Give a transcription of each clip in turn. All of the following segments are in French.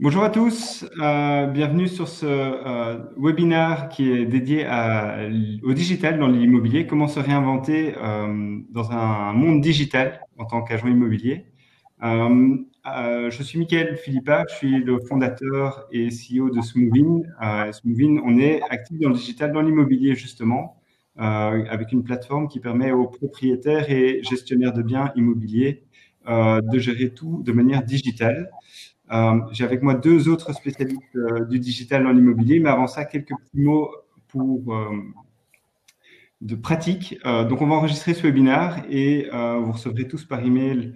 Bonjour à tous, euh, bienvenue sur ce euh, webinaire qui est dédié au digital dans l'immobilier, comment se réinventer euh, dans un monde digital en tant qu'agent immobilier? Euh, je suis Mickaël Philippa, je suis le fondateur et CEO de Smoothing. Smoothing, on est actif dans le digital dans l'immobilier justement, avec une plateforme qui permet aux propriétaires et gestionnaires de biens immobiliers de gérer tout de manière digitale. Euh, j'ai avec moi deux autres spécialistes euh, du digital dans l'immobilier, mais avant ça, quelques petits mots pour euh, de pratique. donc, on va enregistrer ce webinaire et vous recevrez tous par email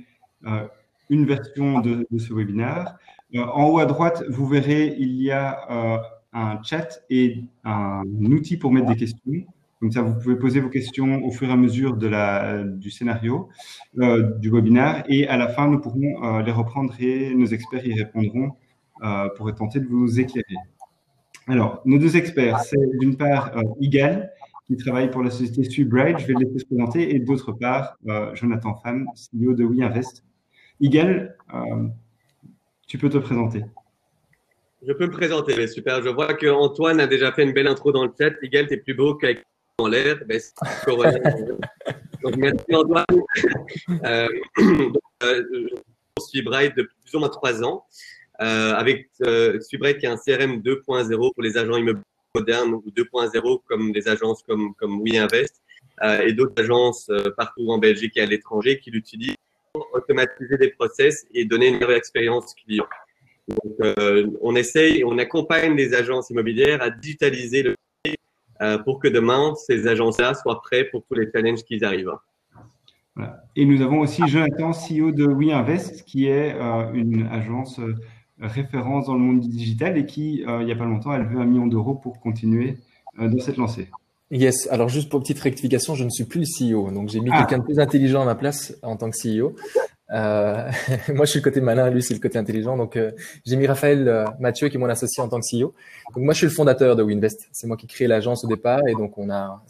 une version de, de ce webinaire. en haut à droite, vous verrez, il y a un chat et un outil pour mettre des questions. Comme ça, vous pouvez poser vos questions au fur et à mesure de la, du scénario euh, du webinaire. Et à la fin, nous pourrons euh, les reprendre et nos experts y répondront euh, pour tenter de vous éclairer. Alors, nos deux experts, c'est d'une part Igal, qui travaille pour la société Subright, je vais le laisser se présenter, et d'autre part, Jonathan Pham, CEO de WeInvest. Igal, tu peux te présenter. Je peux me présenter, mais super. Je vois que Antoine a déjà fait une belle intro dans le chat. Igal, tu es plus beau qu'avec en l'air, ben, donc, merci Antoine. Euh, donc, euh, je suis Bright depuis plus ou moins trois ans, euh, avec euh, qui est un CRM 2.0 pour les agents immobiliers modernes ou 2.0 comme des agences comme, comme WeInvest euh, et d'autres agences partout en Belgique et à l'étranger qui l'utilisent pour automatiser des process et donner une meilleure expérience client. Donc, on essaye, on accompagne les agences immobilières à digitaliser le euh, pour que demain, ces agences-là soient prêts pour tous les challenges qui arrivent. Voilà. Et nous avons aussi Jonathan, CEO de WeInvest, qui est euh, une agence euh, référence dans le monde du digital et qui, il n'y a pas longtemps, elle veut un million d'euros pour continuer dans cette lancée. Yes, alors juste pour petite rectification, je ne suis plus le CEO, donc j'ai mis ah. quelqu'un de plus intelligent à ma place en tant que CEO. Euh, moi, je suis le côté malin, lui, c'est le côté intelligent. Donc, euh, j'ai mis Raphaël euh, Mathieu, qui est mon associé en tant que CEO. Donc, moi, je suis le fondateur de Winvest. C'est moi qui ai créé l'agence au départ, et donc on a,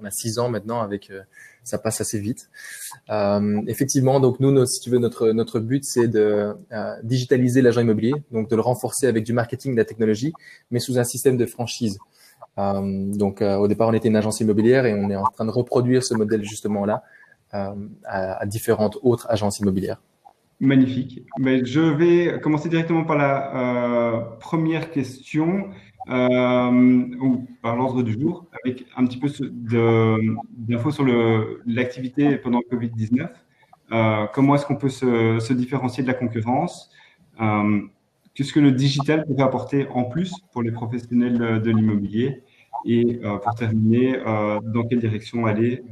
on a six ans maintenant. Avec, euh, ça passe assez vite. Euh, effectivement, donc nous, si tu veux, notre notre but, c'est de digitaliser l'agent immobilier, donc de le renforcer avec du marketing, de la technologie, mais sous un système de franchise. donc, au départ, on était une agence immobilière et on est en train de reproduire ce modèle justement là à, à, différentes autres agences immobilières. Magnifique. Mais je vais commencer directement par la euh, première question, euh, ou par l'ordre du jour, avec un petit peu d'infos sur l'activité pendant le Covid-19. Euh, comment est-ce qu'on peut se, différencier de la concurrence euh, Qu'est-ce que le digital pourrait apporter en plus pour les professionnels de l'immobilier Et euh, pour terminer, dans quelle direction aller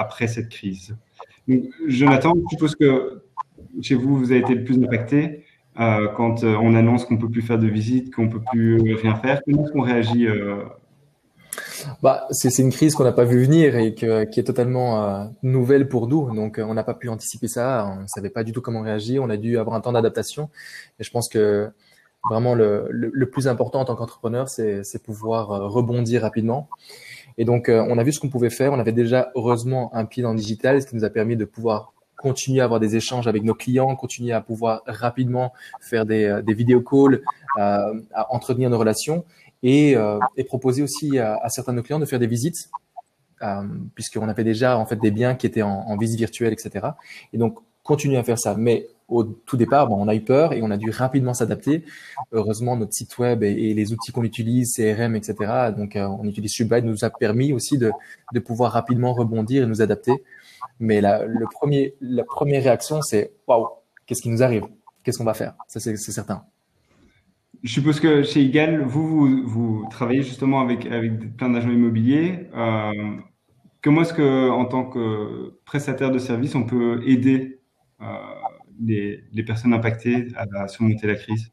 après cette crise. Jonathan, je suppose que chez vous, vous avez été le plus impacté euh, quand euh, on annonce qu'on ne peut plus faire de visite, qu'on ne peut plus rien faire. Comment est-ce qu'on réagit euh... bah, c'est une crise qu'on n'a pas vu venir et qui est totalement nouvelle pour nous. Donc, on n'a pas pu anticiper ça. On ne savait pas du tout comment réagir. On a dû avoir un temps d'adaptation. Et je pense que vraiment le, plus important en tant qu'entrepreneur, c'est pouvoir rebondir rapidement. Et donc, euh, on a vu ce qu'on pouvait faire. On avait déjà, heureusement, un pied dans le digital, ce qui nous a permis de pouvoir continuer à avoir des échanges avec nos clients, continuer à pouvoir rapidement faire des, euh, des calls, euh, entretenir nos relations et, proposer aussi à, certains de nos clients de faire des visites, puisqu'on avait déjà en fait des biens qui étaient en, en visite virtuelle, etc. Et donc, continuer à faire ça. Au tout départ, bon, on a eu peur et on a dû rapidement s'adapter. Heureusement, notre site web et, les outils qu'on utilise, CRM, etc. Donc, euh, on utilise Subright nous a permis aussi de, de pouvoir rapidement rebondir et nous adapter. Mais la, le premier, la première réaction, c'est waouh, qu'est-ce qui nous arrive? Qu'est-ce qu'on va faire? Ça, c'est certain. Je suppose que chez vous, vous, vous travaillez justement avec, avec plein d'agents immobiliers. Euh, comment est-ce que, en tant que prestataire de service, on peut aider euh, les, personnes impactées à, surmonter la crise?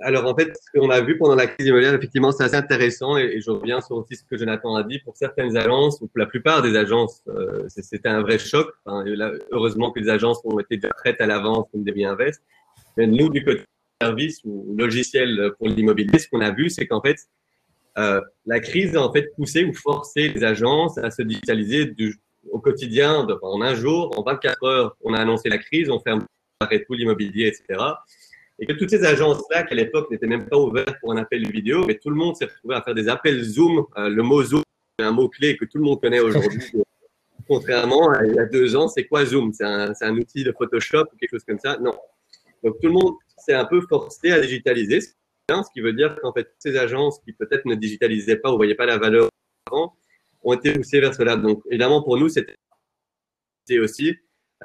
Alors en fait, ce qu'on a vu pendant la crise immobilière, effectivement, c'est assez intéressant et, je reviens sur aussi ce que Jonathan a dit. Pour certaines agences, ou pour la plupart des agences, euh, c'était un vrai choc. Heureusement que les agences ont été prêtes à l'avance comme des biens invests. Mais nous, du côté service ou logiciel pour l'immobilier, ce qu'on a vu, c'est qu'en fait, euh, la crise a en fait poussé ou forcé les agences à se digitaliser du, au quotidien, en un jour, en 24 heures, on a annoncé la crise, on ferme tout l'immobilier, etc. Et que toutes ces agences-là, qui à l'époque n'étaient même pas ouvertes pour un appel vidéo, mais tout le monde s'est retrouvé à faire des appels Zoom. Euh, le mot Zoom, c'est un mot-clé que tout le monde connaît aujourd'hui. Contrairement à il y a deux ans, c'est quoi Zoom? C'est un, un, outil de Photoshop ou quelque chose comme ça? Non. Donc tout le monde s'est un peu forcé à digitaliser, ce qui veut dire qu'en fait, ces agences qui peut-être ne digitalisaient pas ou ne voyaient pas la valeur avant, ont été poussées vers cela. Donc évidemment, pour nous, c'était aussi.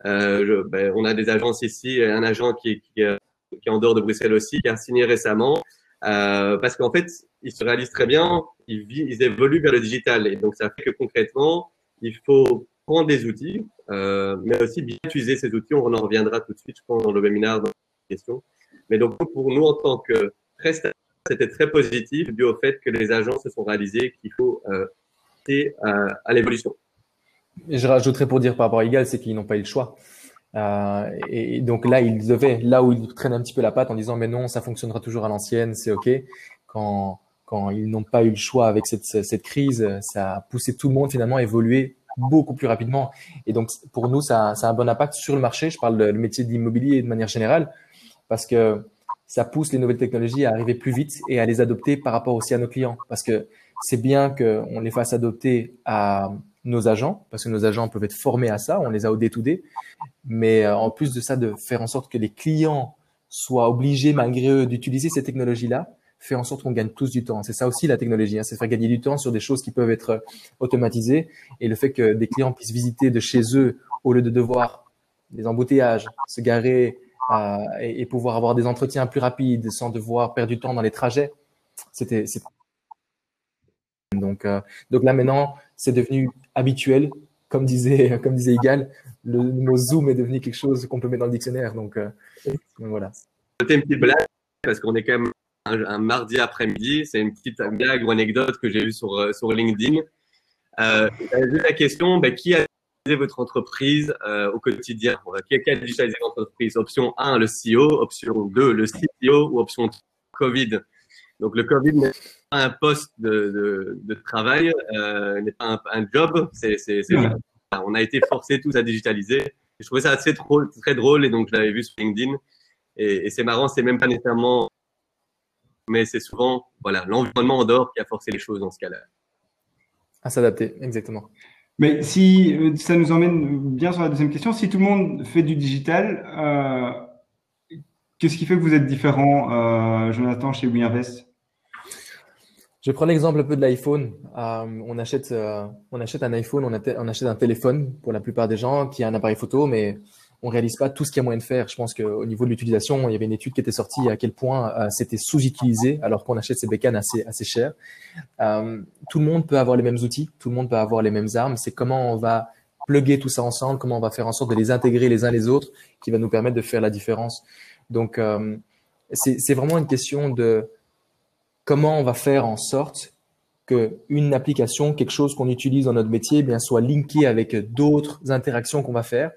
Euh, ben, on a des agences ici, un agent qui, qui, euh, qui, est en dehors de Bruxelles aussi, qui a signé récemment, euh, parce qu'en fait, ils se réalisent très bien, ils, évoluent vers le digital. Et donc, ça fait que concrètement, il faut prendre des outils, euh, mais aussi bien utiliser ces outils. On en reviendra tout de suite, je pense, dans le webinaire, dans la question. Mais donc, pour nous, en tant que prestataire, c'était très positif dû au fait que les agences se sont réalisées qu'il faut euh, à, l'évolution. Je rajouterais pour dire par rapport à Egal, c'est qu'ils n'ont pas eu le choix. Euh, et donc là, ils devaient, là où ils traînent un petit peu la patte en disant, mais non, ça fonctionnera toujours à l'ancienne, c'est OK. Quand, quand ils n'ont pas eu le choix avec cette, cette crise, ça a poussé tout le monde finalement à évoluer beaucoup plus rapidement. Et donc, pour nous, ça, ça a un bon impact sur le marché. Je parle du métier de l'immobilier de manière générale, parce que ça pousse les nouvelles technologies à arriver plus vite et à les adopter par rapport aussi à nos clients. Parce que c'est bien qu'on les fasse adopter à nos agents, parce que nos agents peuvent être formés à ça, on les a au day-to-day. Mais euh, en plus de ça, de faire en sorte que les clients soient obligés, malgré eux, d'utiliser ces technologies-là, fait en sorte qu'on gagne tous du temps. C'est ça aussi la technologie, hein, c'est faire gagner du temps sur des choses qui peuvent être automatisées. Et le fait que des clients puissent visiter de chez eux au lieu de devoir des embouteillages, se garer euh, et, et, pouvoir avoir des entretiens plus rapides sans devoir perdre du temps dans les trajets, c'était donc, euh, donc là maintenant, c'est devenu habituel. Comme disait, comme disait Igal, le mot Zoom est devenu quelque chose qu'on peut mettre dans le dictionnaire. Donc, euh, voilà. C'était une petite blague parce qu'on est quand même un, mardi après-midi. C'est une petite blague ou anecdote que j'ai vue sur, euh, sur LinkedIn. Euh, la question, ben, qui a votre entreprise au quotidien? Qui a digitalisé votre entreprise? Option 1, le CEO. Option 2, le CTO. Ou option 3, Covid? Donc le Covid n'est pas un poste de, de, travail, euh, n'est pas un, job. C'est, c'est, on a été forcés tous à digitaliser. je trouvais ça assez drôle, très drôle et donc je l'avais vu sur LinkedIn. Et, c'est marrant, c'est même pas nécessairement, mais c'est souvent voilà l'environnement en dehors qui a forcé les choses dans ce cas-là. À s'adapter, exactement. Mais si euh, ça nous emmène bien sur la deuxième question, si tout le monde fait du digital, euh, qu'est-ce qui fait que vous êtes différent, euh, Jonathan, chez WeInvest? Je prends l'exemple un peu de l'iPhone. Euh, on achète, euh, on achète un iPhone, on, achète un téléphone pour la plupart des gens qui a un appareil photo, mais on réalise pas tout ce qu'il y a moyen de faire. Je pense qu'au niveau de l'utilisation, il y avait une étude qui était sortie à quel point euh, c'était sous-utilisé alors qu'on achète ces bécanes assez assez chères. tout le monde peut avoir les mêmes outils, tout le monde peut avoir les mêmes armes. C'est comment on va plugger tout ça ensemble, comment on va faire en sorte de les intégrer les uns les autres, qui va nous permettre de faire la différence. Donc c'est vraiment une question de comment on va faire en sorte que une application, quelque chose qu'on utilise dans notre métier, eh bien soit linké avec d'autres interactions qu'on va faire,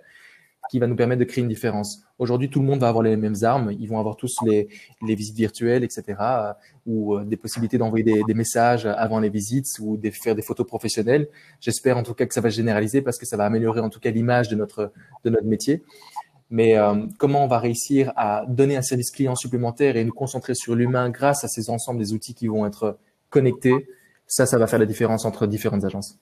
qui va nous permettre de créer une différence. Aujourd'hui, tout le monde va avoir les mêmes armes. Ils vont avoir tous les, visites virtuelles, etc., euh, ou euh, des possibilités d'envoyer des, messages avant les visites ou de faire des photos professionnelles. J'espère en tout cas que ça va se généraliser parce que ça va améliorer en tout cas l'image de notre de notre métier. Mais euh, comment on va réussir à donner un service client supplémentaire et nous concentrer sur l'humain grâce à ces ensembles des outils qui vont être connectés, ça, ça va faire la différence entre différentes agences.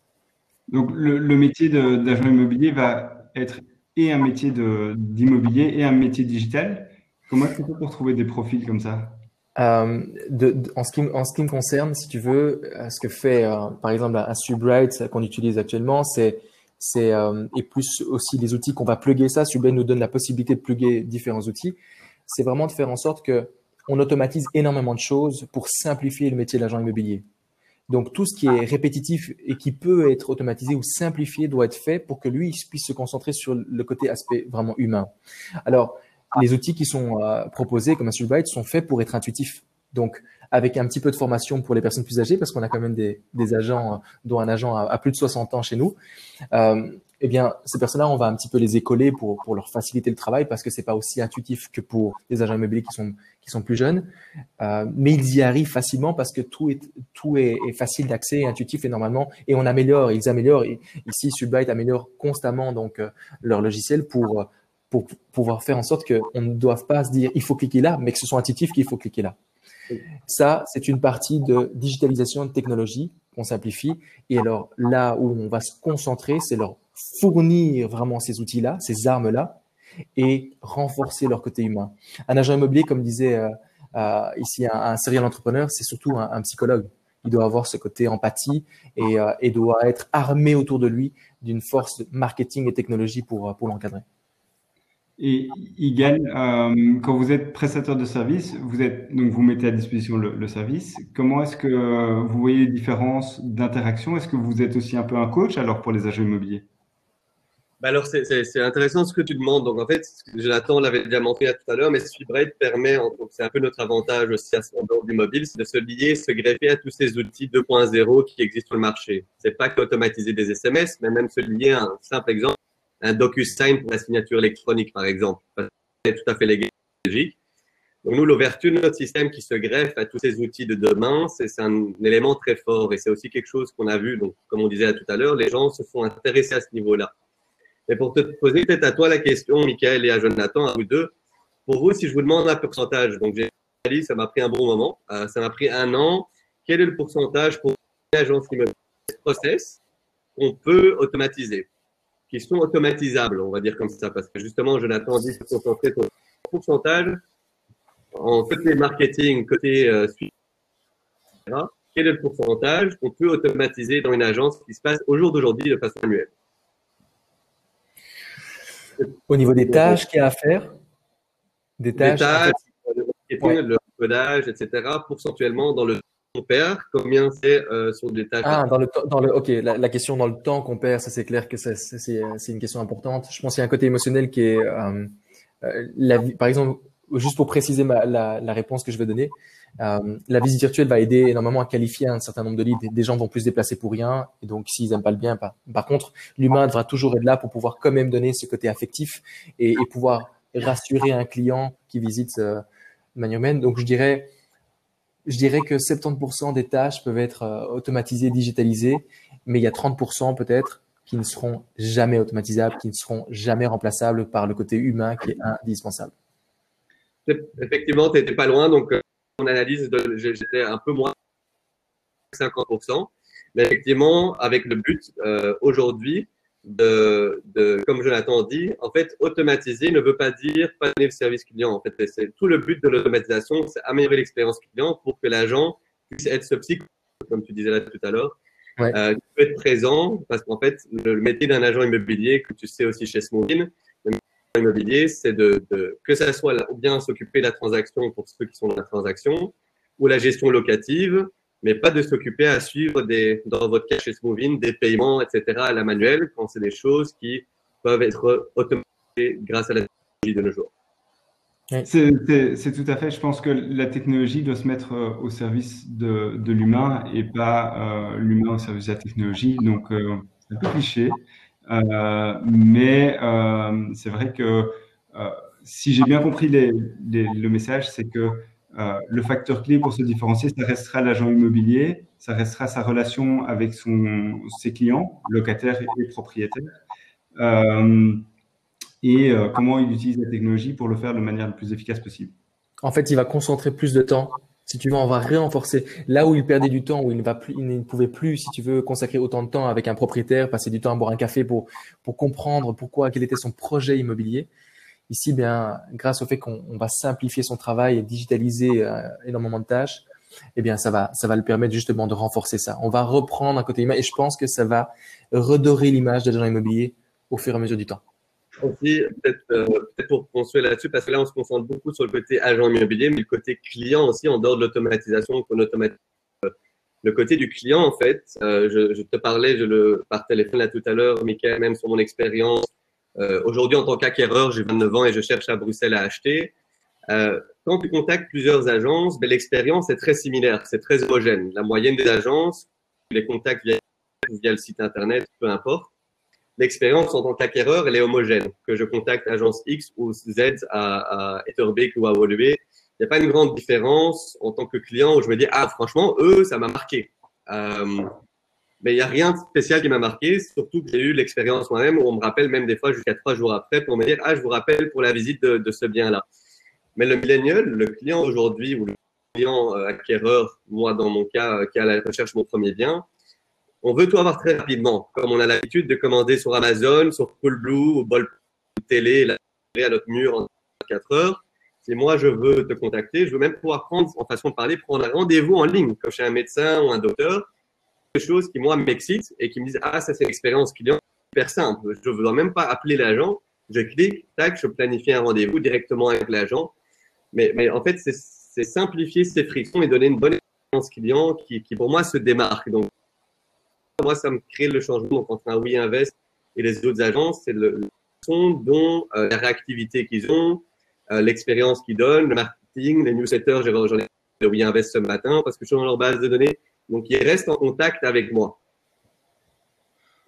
Donc le, le métier d'agent immobilier va être et un métier d'immobilier et un métier digital. Comment est-ce qu'on peut trouver des profils comme ça? Euh, de, de, en, ce qui, en ce qui me concerne, si tu veux, euh, ce que fait euh, par exemple un Subright qu'on utilise actuellement, c'est c'est euh, et plus aussi les outils qu'on va plugger ça. Sublime nous donne la possibilité de plugger différents outils. C'est vraiment de faire en sorte que on automatise énormément de choses pour simplifier le métier de l'agent immobilier. Donc tout ce qui est répétitif et qui peut être automatisé ou simplifié doit être fait pour que lui puisse se concentrer sur le côté aspect vraiment humain. Alors les outils qui sont euh, proposés comme un Subright sont faits pour être intuitifs. Donc avec un petit peu de formation pour les personnes plus âgées, parce qu'on a quand même des, agents, euh, dont un agent a, plus de 60 ans chez nous. Euh, eh bien, ces personnes-là, on va un petit peu les écoler pour, leur faciliter le travail parce que c'est pas aussi intuitif que pour les agents immobiliers qui sont, plus jeunes. Euh, mais ils y arrivent facilement parce que tout est, facile d'accès, intuitif et normalement, et on améliore, ils améliorent. ici, Subright améliore constamment donc leur logiciel pour pouvoir faire en sorte qu'on ne doive pas se dire il faut cliquer là, mais que ce soit intuitif qu'il faut cliquer là. Ça, c'est une partie de digitalisation de technologie qu'on simplifie. Et alors là où on va se concentrer, c'est leur fournir vraiment ces outils-là, ces armes-là, et renforcer leur côté humain. Un agent immobilier, comme disait euh, euh, ici un, un serial entrepreneur, c'est surtout un, psychologue. Il doit avoir ce côté empathie et, euh, et doit être armé autour de lui d'une force marketing et technologie pour, pour l'encadrer. Et Igal, euh, quand vous êtes prestataire de service, vous êtes donc vous mettez à disposition le, service. Comment est-ce que vous voyez les différences d'interaction? Est-ce que vous êtes aussi un peu un coach alors pour les agents immobiliers? Bah alors, c'est intéressant ce que tu demandes. Donc, en fait, Jonathan l'avait déjà montré tout à l'heure, mais Sweetbright permet, c'est un peu notre avantage aussi à ce moment du mobile, c'est de se lier, se greffer à tous ces outils 2.0 qui existent sur le marché. C'est pas qu'automatiser des SMS, mais même se lier à un simple exemple un DocuSign pour la signature électronique, par exemple. C'est tout à fait légal. Donc nous, l'ouverture de notre système qui se greffe à tous ces outils de demain, c'est un élément très fort et c'est aussi quelque chose qu'on a vu. Donc, comme on disait tout à l'heure, les gens se sont intéressés à ce niveau-là. Mais pour te poser peut-être à toi la question, Michael et à Jonathan, à vous deux, pour vous, si je vous demande un pourcentage, donc j'ai dit, ça m'a pris un bon moment, euh, ça m'a pris un an, quel est le pourcentage pour une agence immobilière process qu'on peut automatiser? Qui sont automatisables, on va dire comme ça, parce que justement, Jonathan dit se concentrer sur le pourcentage en côté marketing, côté euh, suivi, quel est le pourcentage qu'on peut automatiser dans une agence qui se passe au jour d'aujourd'hui de façon annuelle? Au niveau des tâches qu'il y a à faire? Des tâches, des tâches le codage, etc., pourcentuellement dans le qu'on perd, combien c'est euh, sur des tâches Ah, dans le, dans le, ok, la, question dans le temps qu'on perd, ça c'est clair que c'est, une question importante. Je pense qu'il y a un côté émotionnel qui est, euh, euh, la par exemple, juste pour préciser ma, la, la, réponse que je vais donner, euh, la visite virtuelle va aider énormément à qualifier un certain nombre de leads. Des gens vont plus se déplacer pour rien, et donc s'ils n'aiment pas le bien, pas. Par contre, l'humain devra toujours être là pour pouvoir quand même donner ce côté affectif et, et pouvoir rassurer un client qui visite euh, de manière. Donc je dirais je dirais que 70% des tâches peuvent être euh, automatisées, digitalisées, mais il y a 30% peut-être qui ne seront jamais automatisables, qui ne seront jamais remplaçables par le côté humain qui est indispensable. Effectivement, tu n'étais pas loin, donc euh, mon analyse, j'étais un peu moins 50%. Mais effectivement, avec le but euh, aujourd'hui de, de, comme Jonathan dit, en fait, automatiser ne veut pas dire pas donner le service client. En fait, c'est tout le but de l'automatisation, c'est améliorer l'expérience client pour que l'agent puisse être ce psy, comme tu disais là tout à l'heure, ouais. euh, être présent, parce qu'en fait, le, métier d'un agent immobilier, que tu sais aussi chez métier immobilier, c'est de, de, que ça soit ou bien s'occuper de la transaction pour ceux qui sont dans la transaction, ou la gestion locative, mais pas de s'occuper à suivre des, dans votre cache Moving des paiements, etc. à la manuelle quand c'est des choses qui peuvent être automatisées grâce à la technologie de nos jours. C'est tout à fait. Je pense que la technologie doit se mettre euh, au service de, de l'humain et pas euh, l'humain au service de la technologie. Donc, euh, c'est un peu cliché. Euh, mais euh, c'est vrai que euh, si j'ai bien compris les, les, le message, c'est que euh, le facteur clé pour se différencier, ça restera l'agent immobilier, ça restera sa relation avec ses clients, locataires et propriétaires, euh, et euh, comment il utilise la technologie pour le faire de manière la plus efficace possible. En fait, il va concentrer plus de temps. Si tu veux, on va renforcer. Là où il perdait du temps, où il ne pouvait plus, si tu veux, consacrer autant de temps avec un propriétaire, passer du temps à boire un café pour, pour comprendre pourquoi, quel était son projet immobilier, Ici, bien, grâce au fait qu'on va simplifier son travail et digitaliser euh, énormément de tâches, eh bien, ça va, ça va le permettre justement de renforcer ça. On va reprendre un côté humain et je pense que ça va redorer l'image de l'agent immobilier au fur et à mesure du temps. Aussi, peut-être euh, peut pour construire là-dessus, parce que là, on se concentre beaucoup sur le côté agent immobilier, mais le côté client aussi, en dehors de l'automatisation qu'on automatise. Le côté du client, en fait, euh, je, je, te parlais je le, par téléphone là tout à l'heure, Michael, même sur mon expérience euh, Aujourd'hui, en tant qu'acquéreur, j'ai 29 ans et je cherche à Bruxelles à acheter. Euh, quand tu contactes plusieurs agences, ben, l'expérience est très similaire, c'est très homogène. La moyenne des agences, les contacts via, via le site internet, peu importe. L'expérience en tant qu'acquéreur, elle est homogène. Que je contacte agence X ou Z à, à Etterbeek ou à Woluwe, il n'y a pas une grande différence en tant que client où je me dis, ah, franchement, eux, ça m'a marqué. Euh, Mais il n'y a rien de spécial qui m'a marqué, surtout que j'ai eu l'expérience moi-même où on me rappelle même des fois jusqu'à trois jours après pour me dire Ah, je vous rappelle pour la visite de, ce bien-là. Mais le millénial, le client aujourd'hui ou le client euh, acquéreur, moi dans mon cas, euh, qui à la recherche de mon premier bien, on veut tout avoir très rapidement. Comme on a l'habitude de commander sur Amazon, sur Coolblue ou Bol Télé, à notre mur en 4 heures. Si moi je veux te contacter, je veux même pouvoir prendre, en façon de parler, prendre un rendez-vous en ligne, comme chez un médecin ou un docteur choses qui, moi, m'excitent et qui me disent Ah, ça, c'est l'expérience client super simple. Je ne dois même pas appeler l'agent. Je clique, tac, je planifie un rendez-vous directement avec l'agent. Mais, en fait, c'est simplifier ces frictions et donner une bonne expérience client qui, pour moi, se démarque. Donc, moi, ça me crée le changement entre un Oui Invest et les autres agences. C'est le, son dont euh, la réactivité qu'ils ont, euh, l'expérience qu'ils donnent, le marketing, les newsletters. J'en ai le Oui Invest ce matin parce que je suis dans leur base de données donc, il reste en contact avec moi.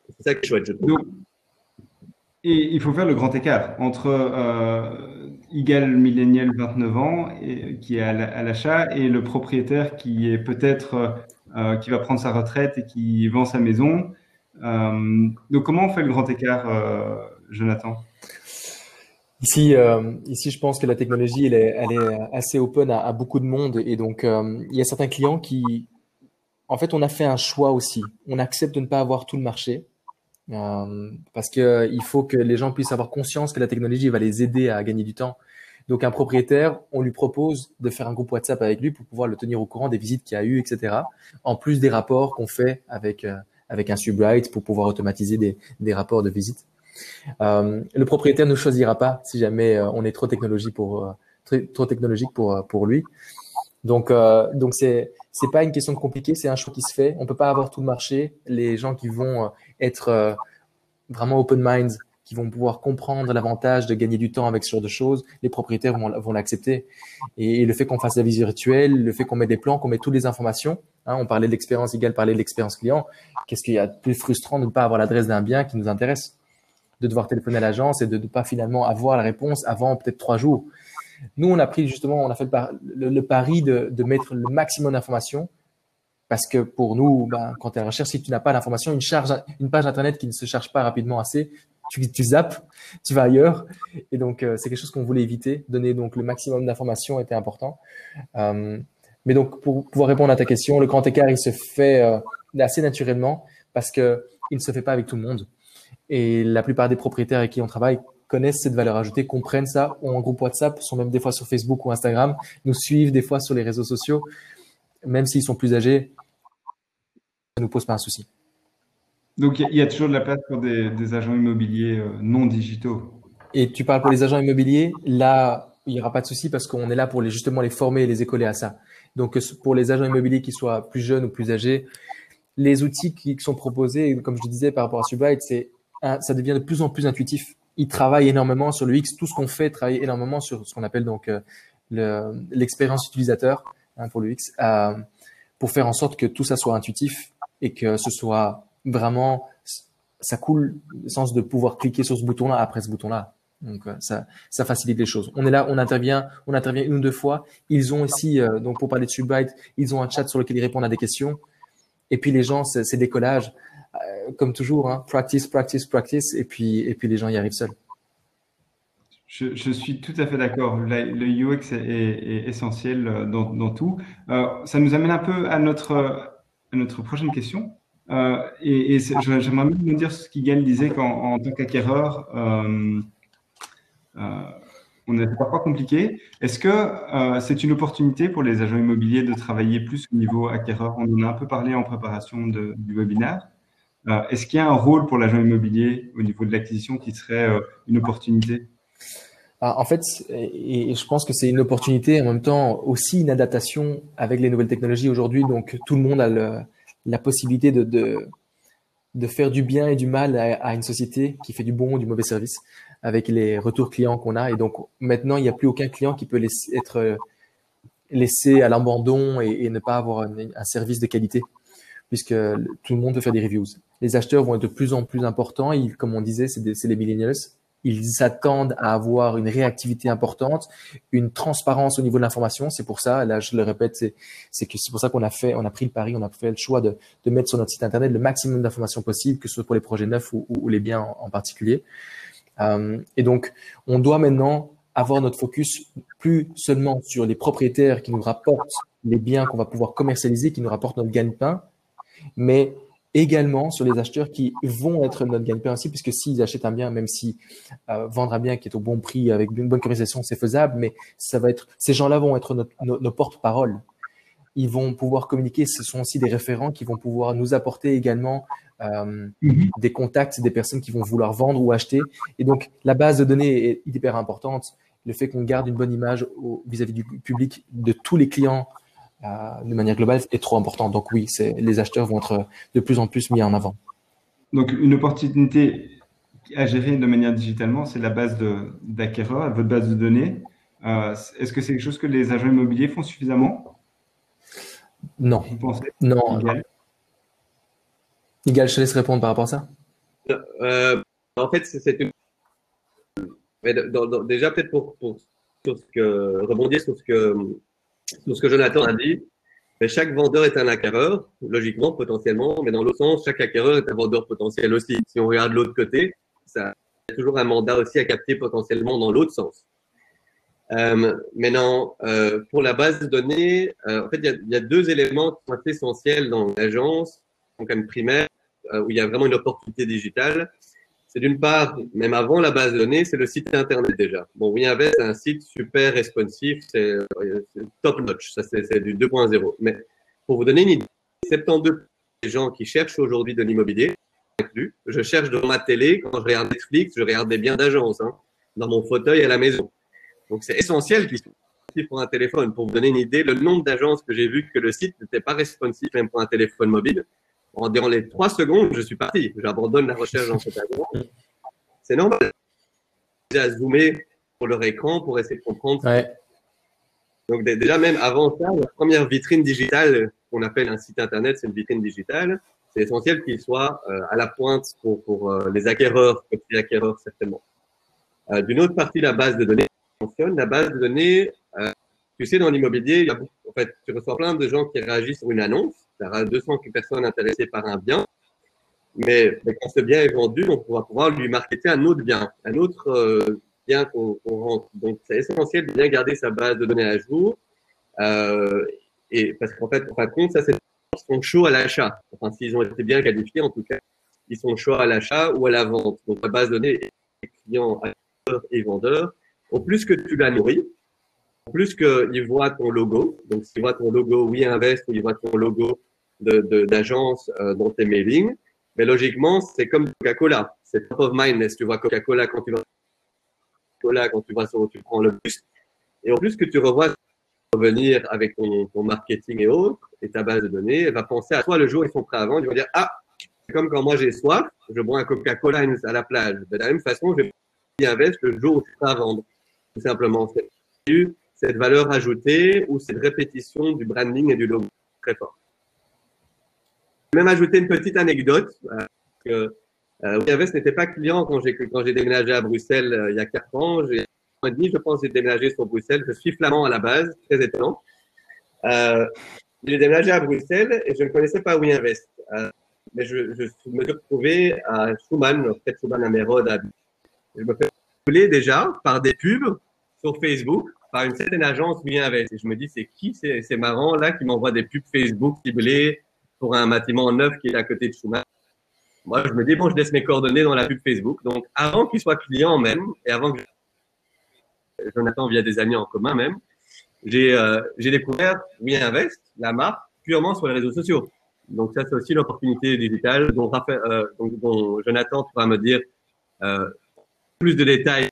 C'est ça qui est chouette, je trouve. et il faut faire le grand écart entre euh, Igal Millennial 29 ans et, qui est à l'achat et le propriétaire qui est peut-être euh, qui va prendre sa retraite et qui vend sa maison. Euh, donc comment on fait le grand écart, euh, Jonathan? Ici, euh, ici, je pense que la technologie, elle est, elle est assez open à, à, beaucoup de monde et donc il y a certains clients qui, en fait, on a fait un choix aussi. On accepte de ne pas avoir tout le marché euh, parce que euh, faut que les gens puissent avoir conscience que la technologie va les aider à gagner du temps. Donc, un propriétaire, on lui propose de faire un groupe WhatsApp avec lui pour pouvoir le tenir au courant des visites qu'il a eu, etc. En plus des rapports qu'on fait avec euh, avec un Subright pour pouvoir automatiser des, des rapports de visite. Euh, le propriétaire ne choisira pas si jamais euh, on est trop technologique pour trop technologique pour pour lui. Donc donc c'est c'est pas une question de compliqué, c'est un choix qui se fait. On peut pas avoir tout le marché. Les gens qui vont euh, être euh, vraiment open minds, qui vont pouvoir comprendre l'avantage de gagner du temps avec ce genre de choses, les propriétaires vont, l'accepter. Et, le fait qu'on fasse la visite virtuelle, le fait qu'on mette des plans, qu'on mette toutes les informations, hein, on parlait de l'expérience égale, parlait de l'expérience client. Qu'est-ce qu'il y a de plus frustrant de ne pas avoir l'adresse d'un bien qui nous intéresse, de devoir téléphoner à l'agence et de ne pas finalement avoir la réponse avant peut-être trois jours. Nous, on a pris justement, on a fait le, pari de, mettre le maximum d'informations parce que pour nous, ben, quand tu es à la recherche, si tu n'as pas d'informations, une, charge, une page internet qui ne se charge pas rapidement assez, tu, tu zappes, tu vas ailleurs. Et donc, euh, c'est quelque chose qu'on voulait éviter. Donner donc le maximum d'informations était important. Euh, mais donc, pour pouvoir répondre à ta question, le grand écart, il se fait euh, assez naturellement parce que il ne se fait pas avec tout le monde. Et la plupart des propriétaires avec qui on travaille connaissent cette valeur ajoutée, comprennent ça, ont un groupe WhatsApp, sont même des fois sur Facebook ou Instagram, nous suivent des fois sur les réseaux sociaux, même s'ils sont plus âgés, ça ne nous pose pas un souci. Donc il y, a toujours de la place pour des, agents immobiliers euh, non digitaux. Et tu parles pour les agents immobiliers, là, il n'y aura pas de souci parce qu'on est là pour les, justement les former et les écoler à ça. Donc pour les agents immobiliers qui soient plus jeunes ou plus âgés, les outils qui sont proposés, comme je le disais par rapport à Sublight, c'est ça devient de plus en plus intuitif il travaille énormément sur le X. Tout ce qu'on fait travaille énormément sur ce qu'on appelle donc euh, l'expérience utilisateur hein, pour le X, euh, pour faire en sorte que tout ça soit intuitif et que ce soit vraiment ça coule le sens de pouvoir cliquer sur ce bouton-là après ce bouton-là. Donc euh, ça, ça facilite les choses. On est là, on intervient, on intervient une ou deux fois. Ils ont aussi, donc pour parler de Subright, ils ont un chat sur lequel ils répondent à des questions. Et puis les gens, c'est des collages. Euh, comme toujours, hein, practice, practice, practice, et puis, et puis les gens y arrivent seuls. Je, suis tout à fait d'accord. Le UX est, essentiel dans, dans tout. Euh, ça nous amène un peu à notre, notre prochaine question. Euh, et, j'aimerais même nous dire ce qu'Igal disait qu'en en tant qu'acquéreur, euh, euh, on est parfois compliqué. Est-ce que euh, c'est une opportunité pour les agents immobiliers de travailler plus au niveau acquéreur? On en a un peu parlé en préparation du webinaire. Euh, est-ce qu'il y a un rôle pour l'agent immobilier au niveau de l'acquisition qui serait euh, une opportunité? Ah, en fait, et je pense que c'est une opportunité en même temps aussi une adaptation avec les nouvelles technologies aujourd'hui. Donc tout le monde a la possibilité de, de, faire du bien et du mal à, une société qui fait du bon ou du mauvais service avec les retours clients qu'on a. Et donc maintenant, il n'y a plus aucun client qui peut laisser, être laissé à l'abandon et, ne pas avoir un service de qualité puisque tout le monde veut faire des reviews. Les acheteurs vont être de plus en plus importants. Ils, comme on disait, c'est les millennials. ils s'attendent à avoir une réactivité importante, une transparence au niveau de l'information. C'est pour ça, là je le répète, c'est que c'est pour ça qu'on a fait, on a pris le pari, on a fait le choix de, mettre sur notre site internet le maximum d'informations possibles, que ce soit pour les projets neufs ou, ou, les biens en, particulier. Euh, et donc, on doit maintenant avoir notre focus plus seulement sur les propriétaires qui nous rapportent les biens qu'on va pouvoir commercialiser, qui nous rapportent notre gagne-pain, mais également sur les acheteurs qui vont être notre gagne-pain aussi, puisque s'ils achètent un bien, même si euh, vendre un bien qui est au bon prix avec une bonne commercialisation, c'est faisable, mais ça va être, ces gens-là vont être nos, porte-parole. Ils vont pouvoir communiquer. Ce sont aussi des référents qui vont pouvoir nous apporter également euh, mhm. des contacts, des personnes qui vont vouloir vendre ou acheter. Et donc, la base de données est hyper importante. Le fait qu'on garde une bonne image vis-à-vis -vis du public de tous les clients de manière globale est trop important. Donc oui, les acheteurs vont être de plus en plus mis en avant. Donc une opportunité à gérer de manière digitalement, c'est la base d'acquéreurs, votre base de données. Euh, est-ce que c'est quelque chose que les agents immobiliers font suffisamment? Non. Vous pensez? Non. Igal. je te laisse répondre par rapport à ça. Euh, en fait, c'est une... déjà peut-être pour, pour, que, rebondir sur ce que sur ce que Jonathan a dit, chaque vendeur est un acquéreur, logiquement, potentiellement, mais dans l'autre sens, chaque acquéreur est un vendeur potentiel aussi. Si on regarde l'autre côté, ça y a toujours un mandat aussi à capter potentiellement dans l'autre sens. Euh, maintenant, euh, pour la base de données, euh, en fait, il y, a, il y, a, deux éléments qui sont essentiels dans l'agence, donc un primaire, euh, où il y a vraiment une opportunité digitale c'est d'une part, même avant la base de données, c'est le site internet déjà. Bon, WeInvest, c'est un site super responsif, c'est top notch, ça c'est du 2.0. Mais pour vous donner une idée, 72 des gens qui cherchent aujourd'hui de l'immobilier, je cherche dans ma télé, quand je regarde Netflix, je regarde des biens d'agence, hein, dans mon fauteuil à la maison. Donc c'est essentiel qu'ils soient pour un téléphone. Pour vous donner une idée, le nombre d'agences que j'ai vu que le site n'était pas responsif même pour un téléphone mobile, en durant les trois secondes, je suis parti. J'abandonne la recherche dans cet endroit. C'est normal. J'ai zoomer pour leur écran pour essayer de comprendre. Donc déjà même avant ça, la première vitrine digitale qu'on appelle un site internet, c'est une vitrine digitale. C'est essentiel qu'il soit euh, à la pointe pour, pour euh, les acquéreurs, les acquéreurs certainement. Euh, D'une autre partie, la base de données fonctionne. La base de données, euh, tu sais, dans l'immobilier, en fait, tu reçois plein de gens qui réagissent sur une annonce tu auras 200 personnes intéressées par un bien. Mais, quand ce bien est vendu, on va pouvoir lui marketer un autre bien, un autre euh, bien qu'on rentre. Donc, c'est essentiel de bien garder sa base de données à jour. Euh, et parce qu'en fait, en fin de compte, ça, c'est sont chauds à l'achat. Enfin, s'ils ont été bien qualifiés, en tout cas, ils sont chauds à l'achat ou à la vente. Donc, la base de données est clients, acheteurs et vendeurs. Au plus que tu la nourris, plus qu'ils voient ton logo, donc s'ils voient ton logo Oui Invest ou ils voient ton logo d'agence de, euh, dans tes mailings, mais logiquement, c'est comme Coca-Cola. C'est top of mind. Si tu vois Coca-Cola quand tu vas Coca-Cola, quand tu vas sur, tu prends le bus. Et en plus que tu revois revenir avec ton, ton, marketing et autres, et ta base de données, va penser à toi le jour où ils sont prêts à vendre. Ils vont dire, ah, comme quand moi j'ai soif, je bois un Coca-Cola à la plage. De la même façon, je vais investir le jour où tu à vendre. Tout simplement. C'est cette valeur ajoutée ou cette répétition du branding et du logo très fort. Je vais même ajouter une petite anecdote. Euh, euh, n'était pas client quand j'ai déménagé à Bruxelles euh, il y a quatre ans. J'ai un demi, je pense, j'ai déménagé sur Bruxelles. Je suis flamand à la base, très étonnant. Euh, j'ai déménagé à Bruxelles et je ne connaissais pas WeInvest. Euh, mais je, je, me suis retrouvé à Schumann, près Schumann à Mérode. Je me fais déjà par des pubs sur Facebook par une certaine agence bien avec. Et je me dis, c'est qui c'est marrant là qui m'envoie des pubs Facebook ciblées pour un bâtiment neuf qui est à côté de Schumann? Moi, je me dis, bon, je laisse mes coordonnées dans la pub Facebook. Donc, avant qu'il soit client même, et avant que Jonathan via des amis en commun même, j'ai euh, découvert WeInvest, la marque, purement sur les réseaux sociaux. Donc, ça, c'est aussi l'opportunité digitale dont, euh, dont Jonathan pourra me dire euh, plus de détails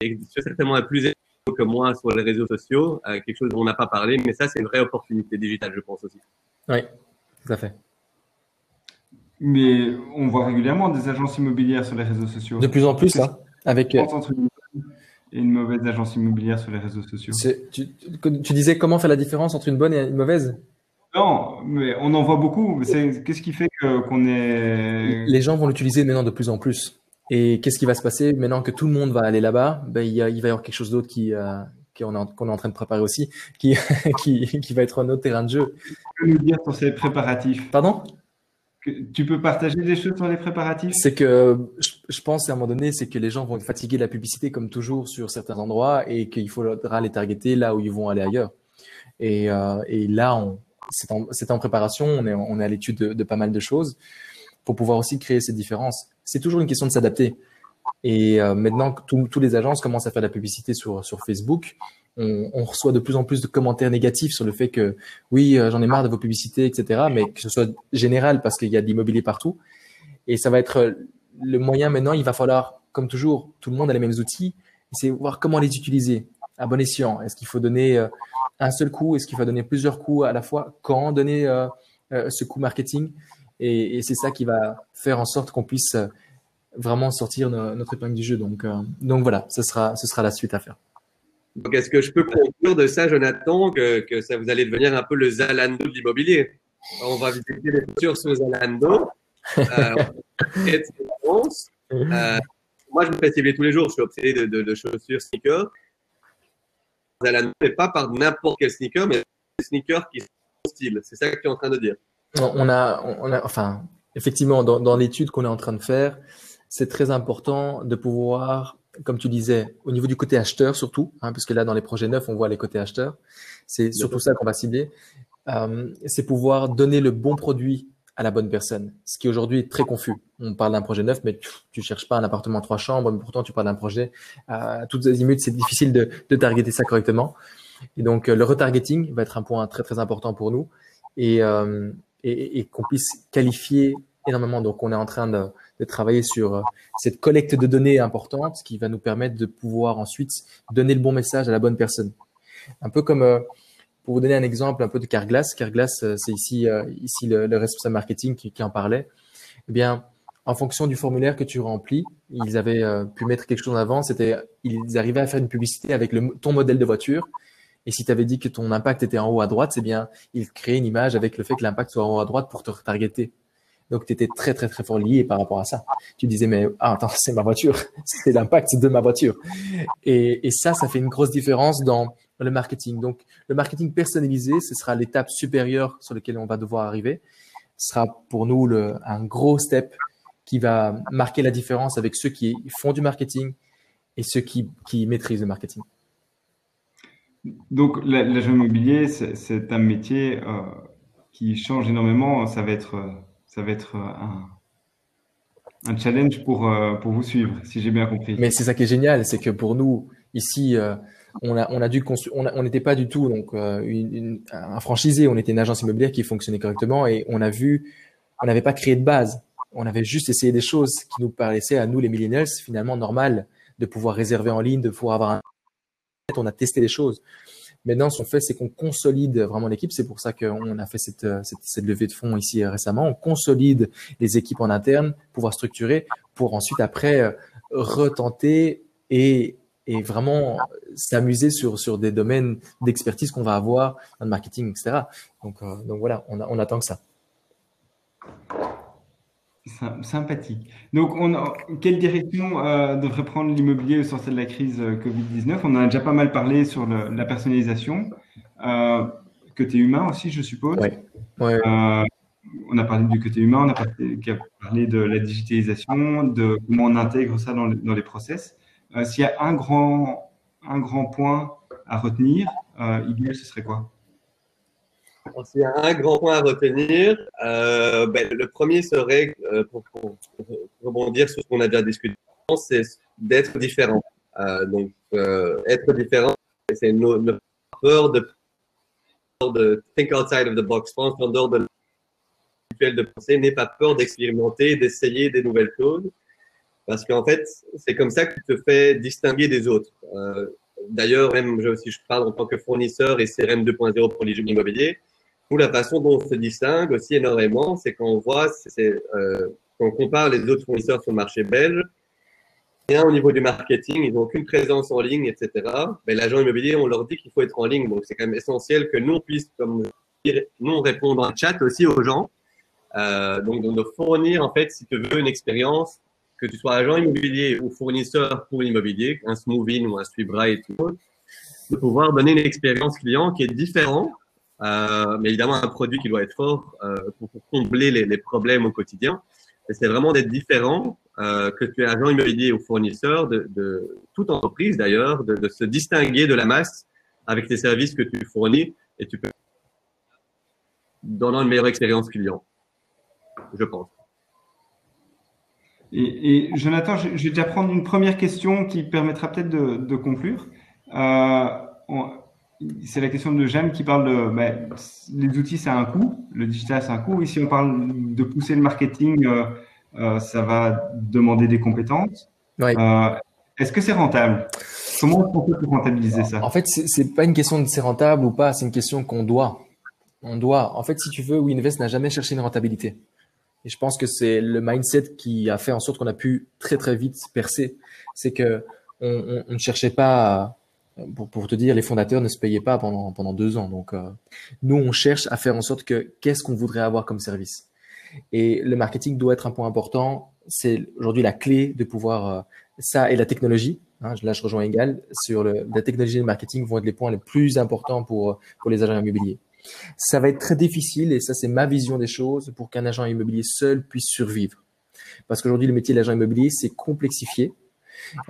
et certainement plus que moi sur les réseaux sociaux, euh, quelque chose dont on n'a pas parlé, mais ça, c'est une vraie opportunité digitale, je pense aussi. Oui, tout à fait. Mais on voit régulièrement des agences immobilières sur les réseaux sociaux. De plus en plus, hein, avec. Euh, et une mauvaise agence immobilière sur les réseaux sociaux. Tu, tu, disais comment faire la différence entre une bonne et une mauvaise? Non, mais on en voit beaucoup. Qu'est-ce qui fait qu'on est. Les gens vont l'utiliser maintenant de plus en plus. Et qu'est-ce qui va se passer maintenant que tout le monde va aller là-bas? Ben, il, il, va y avoir quelque chose d'autre qui, euh, qu'on est, est, en train de préparer aussi, qui, qui, qui, va être un autre terrain de jeu. Tu peux nous dire sur ces préparatifs Pardon? Tu peux partager des choses sur les préparatifs? C'est que je, pense à un moment donné, c'est que les gens vont être fatigués de la publicité comme toujours sur certains endroits et qu'il faudra les targeter là où ils vont aller ailleurs. Et, euh, et là, c'est en, en, préparation, on est, on est à l'étude de, de, pas mal de choses pour pouvoir aussi créer ces différences. C'est toujours une question de s'adapter. Et euh, maintenant que tous les agences commencent à faire de la publicité sur, Facebook, on, reçoit de plus en plus de commentaires négatifs sur le fait que oui, euh, j'en ai marre de vos publicités, etc. Mais que ce soit général parce qu'il y a de l'immobilier partout. Et ça va être le moyen maintenant. Il va falloir, comme toujours, tout le monde a les mêmes outils. C'est voir comment les utiliser à bon escient. Est-ce qu'il faut donner euh, un seul coup? Est-ce qu'il faut donner plusieurs coups à la fois? Quand donner ce coup marketing? Et, c'est ça qui va faire en sorte qu'on puisse vraiment sortir notre épingle du jeu. Donc, euh, donc voilà, ce sera, ce sera la suite à faire. Donc, est-ce que je peux conclure de ça, Jonathan, que, que ça vous allez devenir un peu le Zalando de l'immobilier? On va visiter les voitures sur Zalando. Euh, euh, moi, je me fais cibler tous les jours. Je suis obsédé de, de, de chaussures, sneakers. Zalando, mais pas par n'importe quel sneaker, mais des sneakers qui sont style. C'est ça que tu es en train de dire. On a, on a enfin, effectivement, dans, dans l'étude qu'on est en train de faire, c'est très important de pouvoir, comme tu disais, au niveau du côté acheteur surtout, hein, puisque là dans les projets neufs on voit les côtés acheteurs, c'est surtout ça qu'on va cibler, euh, c'est pouvoir donner le bon produit à la bonne personne, ce qui aujourd'hui est très confus. On parle d'un projet neuf, mais tu, tu cherches pas un appartement trois chambres, mais pourtant tu parles d'un projet à toutes les azimuts, c'est difficile de, de targeter ça correctement. Et donc euh, le retargeting va être un point très très important pour nous et, euh, et, et qu'on puisse qualifier énormément. Donc on est en train de, de travailler sur euh, cette collecte de données importante qui va nous permettre de pouvoir ensuite donner le bon message à la bonne personne. Un peu comme, euh, pour vous donner un exemple un peu de Carglass, Carglass, euh, c'est ici, ici le, responsable marketing qui, qui, en parlait. Eh bien, en fonction du formulaire que tu remplis, ils avaient pu mettre quelque chose en avant, c'était, ils arrivaient à faire une publicité avec le, ton modèle de voiture. Et si tu avais dit que ton impact était en haut à droite, c'est bien, ils créaient une image avec le fait que l'impact soit en haut à droite pour te retargeter. Donc, tu étais très, très, très fort lié par rapport à ça. Tu disais, mais ah, attends, c'est ma voiture. c'est l'impact de ma voiture. Et, et, ça, ça fait une grosse différence dans le marketing. Donc, le marketing personnalisé, ce sera l'étape supérieure sur laquelle on va devoir arriver. Ce sera pour nous le, un gros step qui va marquer la différence avec ceux qui font du marketing et ceux qui, qui maîtrisent le marketing. Donc, l'agent immobilier, c'est un métier euh, qui change énormément. Ça va être... Ça va être un, challenge pour, euh, pour vous suivre, si j'ai bien compris. Mais c'est ça qui est génial, c'est que pour nous, ici, euh, on a, on a on n'était pas du tout donc un franchisé, on était une agence immobilière qui fonctionnait correctement et on a vu, on n'avait pas créé de base, on avait juste essayé des choses qui nous paraissaient à nous les millennials finalement normales de pouvoir réserver en ligne, de pouvoir avoir un on a testé des choses. Maintenant, ce qu'on fait, c'est qu'on consolide vraiment l'équipe. C'est pour ça qu'on a fait cette, cette, levée de fonds ici euh, récemment. On consolide les équipes en interne, pouvoir structurer, pour ensuite après euh, retenter et, vraiment s'amuser sur, des domaines d'expertise qu'on va avoir dans le marketing, etc. Donc, euh, voilà, on, on attend que ça. Sympathique. Donc, on quelle direction euh, devrait prendre l'immobilier au sortir de la crise euh, Covid-19 On en a déjà pas mal parlé sur le, la personnalisation, euh, côté humain aussi, je suppose. Ouais. Euh, on a parlé du côté humain, on a parlé, parlé, de la digitalisation, de comment on intègre ça dans, dans les process. S'il y a un grand, un grand point à retenir, idéal, ce serait quoi? S'il y a un grand point à retenir, euh, ben, le premier serait, euh, pour, rebondir sur ce qu'on a déjà discuté, c'est d'être différent. Euh, donc, être différent, c'est notre peur de, de think outside of the box, pense en dehors de de pensée, n'aie pas peur d'expérimenter, d'essayer des nouvelles choses. Parce qu'en fait, c'est comme ça que tu te fais distinguer des autres. D'ailleurs, même je, si je parle en tant que fournisseur et CRM 2.0 pour les jeux la façon dont on se distingue aussi énormément, c'est qu'on voit, c'est, euh, quand on compare les autres fournisseurs sur le marché belge, rien au niveau du marketing, ils n'ont aucune présence en ligne, etc. Mais l'agent immobilier, on leur dit qu'il faut être en ligne. Donc, c'est quand même essentiel que nous, on puisse, comme nous, répondre en chat aussi aux gens. Euh, donc, de fournir, en fait, si tu veux une expérience que tu sois agent immobilier ou fournisseur pour l'immobilier, un Smoothing ou un Sweetbright, de pouvoir donner une expérience client qui est différente, euh, mais évidemment un produit qui doit être fort euh, pour, combler les, problèmes au quotidien. Et c'est vraiment d'être différent, euh, que tu es agent immobilier ou fournisseur de, toute entreprise d'ailleurs, de, se distinguer de la masse avec les services que tu fournis et tu peux donner une meilleure expérience client, je pense. Et, Jonathan, je, vais déjà prendre une première question qui permettra peut-être de, conclure. C'est la question de Jeanne qui parle de ben, les outils, a un coût, le digital, c'est un coût. Ici, on parle de pousser le marketing, euh, euh, ça va demander des compétences. Euh, Est-ce que c'est rentable? Comment on peut rentabiliser ça? En fait, c'est pas une question de c'est rentable ou pas, c'est une question qu'on doit. On doit. En fait, si tu veux, WinVest n'a jamais cherché une rentabilité. Et je pense que c'est le mindset qui a fait en sorte qu'on a pu très très vite percer. C'est que on, on, on, ne cherchait pas, à, pour, pour, te dire, les fondateurs ne se payaient pas pendant pendant deux ans. Donc euh, nous, on cherche à faire en sorte que qu'est-ce qu'on voudrait avoir comme service. Et le marketing doit être un point important. C'est aujourd'hui la clé de pouvoir euh, ça et la technologie. Hein, là, je rejoins Égal sur le, la technologie et le marketing vont être les points les plus importants pour pour les agents immobiliers. Ça va être très difficile, et ça c'est ma vision des choses, pour qu'un agent immobilier seul puisse survivre. Parce qu'aujourd'hui, le métier de l'agent immobilier, c'est complexifié.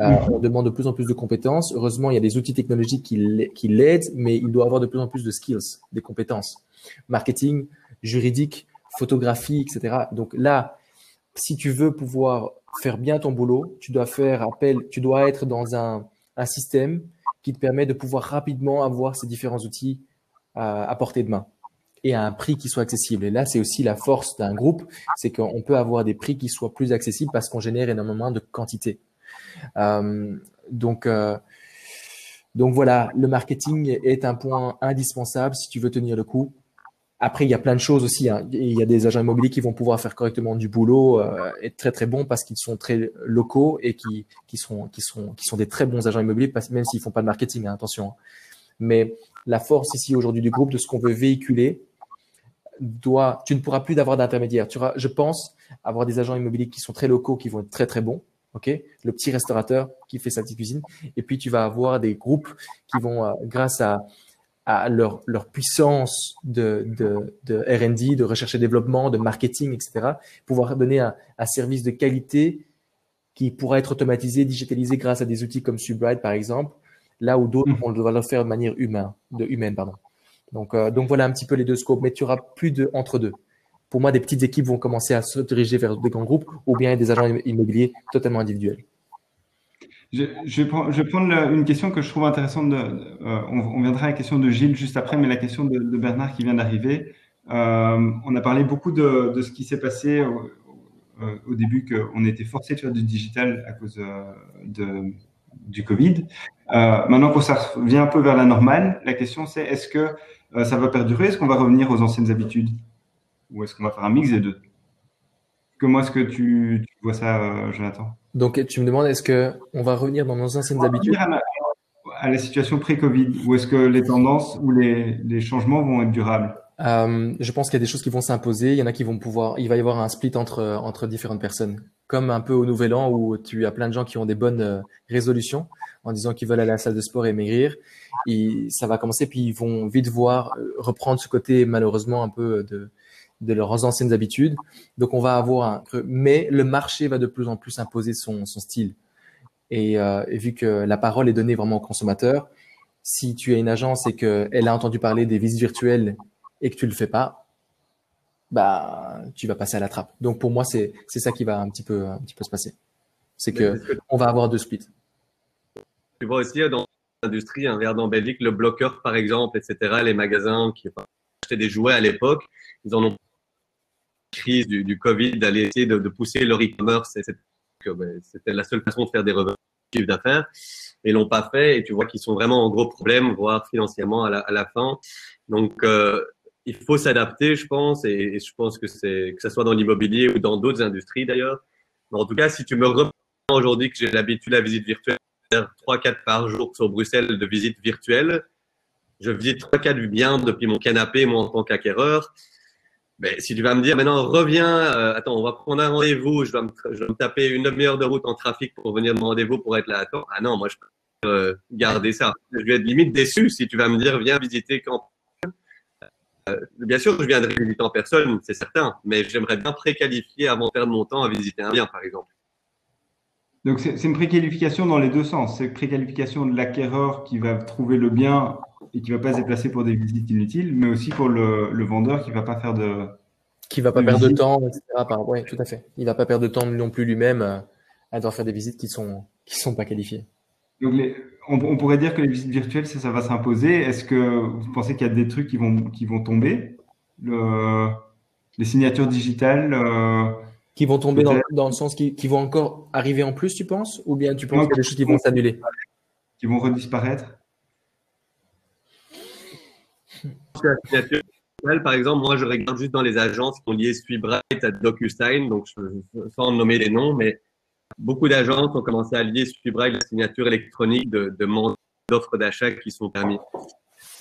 Euh, on demande de plus en plus de compétences. Heureusement, il y a des outils technologiques qui l'aident, mais il doit avoir de plus en plus de skills, des compétences. Marketing, juridique, photographie, etc. Donc là, si tu veux pouvoir faire bien ton boulot, tu dois faire appel, tu dois être dans un, un système qui te permet de pouvoir rapidement avoir ces différents outils à, à portée de main et à un prix qui soit accessible. Et là, c'est aussi la force d'un groupe, c'est qu'on peut avoir des prix qui soient plus accessibles parce qu'on génère énormément de quantité. Euh, donc, euh, donc voilà, le marketing est un point indispensable si tu veux tenir le coup. Après, il y a plein de choses aussi. Hein. Il y a des agents immobiliers qui vont pouvoir faire correctement du boulot, euh, être très très bons parce qu'ils sont très locaux et qui sont des très bons agents immobiliers, même s'ils font pas de marketing. Hein, attention. Mais la force ici aujourd'hui du groupe, de ce qu'on veut véhiculer, tu ne pourras plus d'avoir d'intermédiaire. Tu auras, je pense, avoir des agents immobiliers qui sont très locaux, qui vont être très très bons. Ok, le petit restaurateur qui fait sa petite cuisine, et puis tu vas avoir des groupes qui vont, euh, grâce à, à leur, leur puissance de, de, de R&D, de recherche et développement, de marketing, etc., pouvoir donner un, un service de qualité qui pourra être automatisé, digitalisé grâce à des outils comme Subride, par exemple, là où d'autres, on doit le faire de manière humaine, de humaine, pardon. Donc, euh, donc voilà un petit peu les deux scopes, mais tu auras plus de entre deux. Pour moi, des petites équipes vont commencer à se diriger vers des grands groupes ou bien des agents immobiliers totalement individuels. Je, vais prendre une question que je trouve intéressante. Euh, on, viendra à la question de Gilles juste après, mais la question de, Bernard qui vient d'arriver. Euh, on a parlé beaucoup de, ce qui s'est passé au, euh, au début, qu'on était forcé de faire du digital à cause du Covid. Euh, maintenant qu'on revient un peu vers la normale, la question c'est est-ce que ça va perdurer? Est-ce qu'on va revenir aux anciennes habitudes? Ou est-ce qu'on va faire un mix des deux? Comment est-ce que tu, tu, vois ça, euh, Jonathan? Donc tu me demandes est-ce que on va revenir dans nos anciennes habitudes? À la, à la, situation pré-Covid Ou est-ce que les tendances ou les, les changements vont être durables? Euh, je pense qu'il y a des choses qui vont s'imposer. Il y en a qui vont pouvoir. Il va y avoir un split entre entre différentes personnes, comme un peu au Nouvel An où tu as plein de gens qui ont des bonnes euh, résolutions en disant qu'ils veulent aller à la salle de sport et maigrir. Et ça va commencer, puis ils vont vite voir reprendre ce côté malheureusement un peu de de leurs anciennes habitudes. Donc on va avoir un creux, mais le marché va de plus en plus imposer son son style. Et, euh, et vu que la parole est donnée vraiment aux consommateurs, si tu as une agence et qu'elle a entendu parler des visites virtuelles et que tu le fais pas, bah tu vas passer à la trappe. Donc pour moi c'est c'est ça qui va un petit peu un petit peu se passer. C'est que on va avoir deux splits. Tu vois aussi dans l'industrie, un verre en Belgique, le bloqueur par exemple, etc. Les magasins qui achetaient des jouets à l'époque, ils en ont crise du, du Covid d'aller essayer de, de, pousser leur e-commerce. Ben, c'était la seule façon de faire des revenus d'affaires et l'ont pas fait. Et tu vois qu'ils sont vraiment en gros problème, voire financièrement à la, à la fin. Donc euh, il faut s'adapter, je pense, et, je pense que c'est que ce soit dans l'immobilier ou dans d'autres industries d'ailleurs. En tout cas, si tu me reprends aujourd'hui que j'ai l'habitude à la visite virtuelle, faire 3-4 par jour sur Bruxelles de visite virtuelle, je visite 3-4 biens depuis mon canapé, moi en tant qu'acquéreur. Ben, si tu vas me dire maintenant reviens, euh, attends, on va prendre un rendez-vous, je, je me taper une demi-heure de route en trafic pour venir me rendez-vous pour être là. Attends, ah non, moi je peux euh, garder ça. Je vais être limite déçu si tu vas me dire viens visiter quand. Euh, bien sûr, je viendrai visiter en personne, c'est certain, mais j'aimerais bien préqualifier avant de perdre mon temps à visiter un bien, par exemple. Donc c'est une préqualification dans les deux sens. C'est une préqualification de l'acquéreur qui va trouver le bien et qui va pas se déplacer pour des visites inutiles, mais aussi pour le, le vendeur qui va pas faire de qui va pas perdre de temps, etc. Oui, tout à fait. Il va pas perdre de temps non plus lui-même euh, à devoir faire des visites qui sont qui sont pas qualifiées. Donc les, on, on, pourrait dire que les visites virtuelles, ça, ça va s'imposer. Est-ce que vous pensez qu'il y a des trucs qui vont qui vont tomber? Le, Les signatures digitales euh, qui vont tomber dans, dans, le sens qui, qui, vont encore arriver en plus, tu penses, ou bien tu penses qu'il y a des choses qui vont s'annuler, qui vont redisparaître? Par exemple, moi, je regarde juste dans les agences qui ont lié SweetBright à DocuSign, donc sans nommer les noms, mais beaucoup d'agences ont commencé à lier SweetBright à la signature électronique de, de d'offres d'achat qui sont permis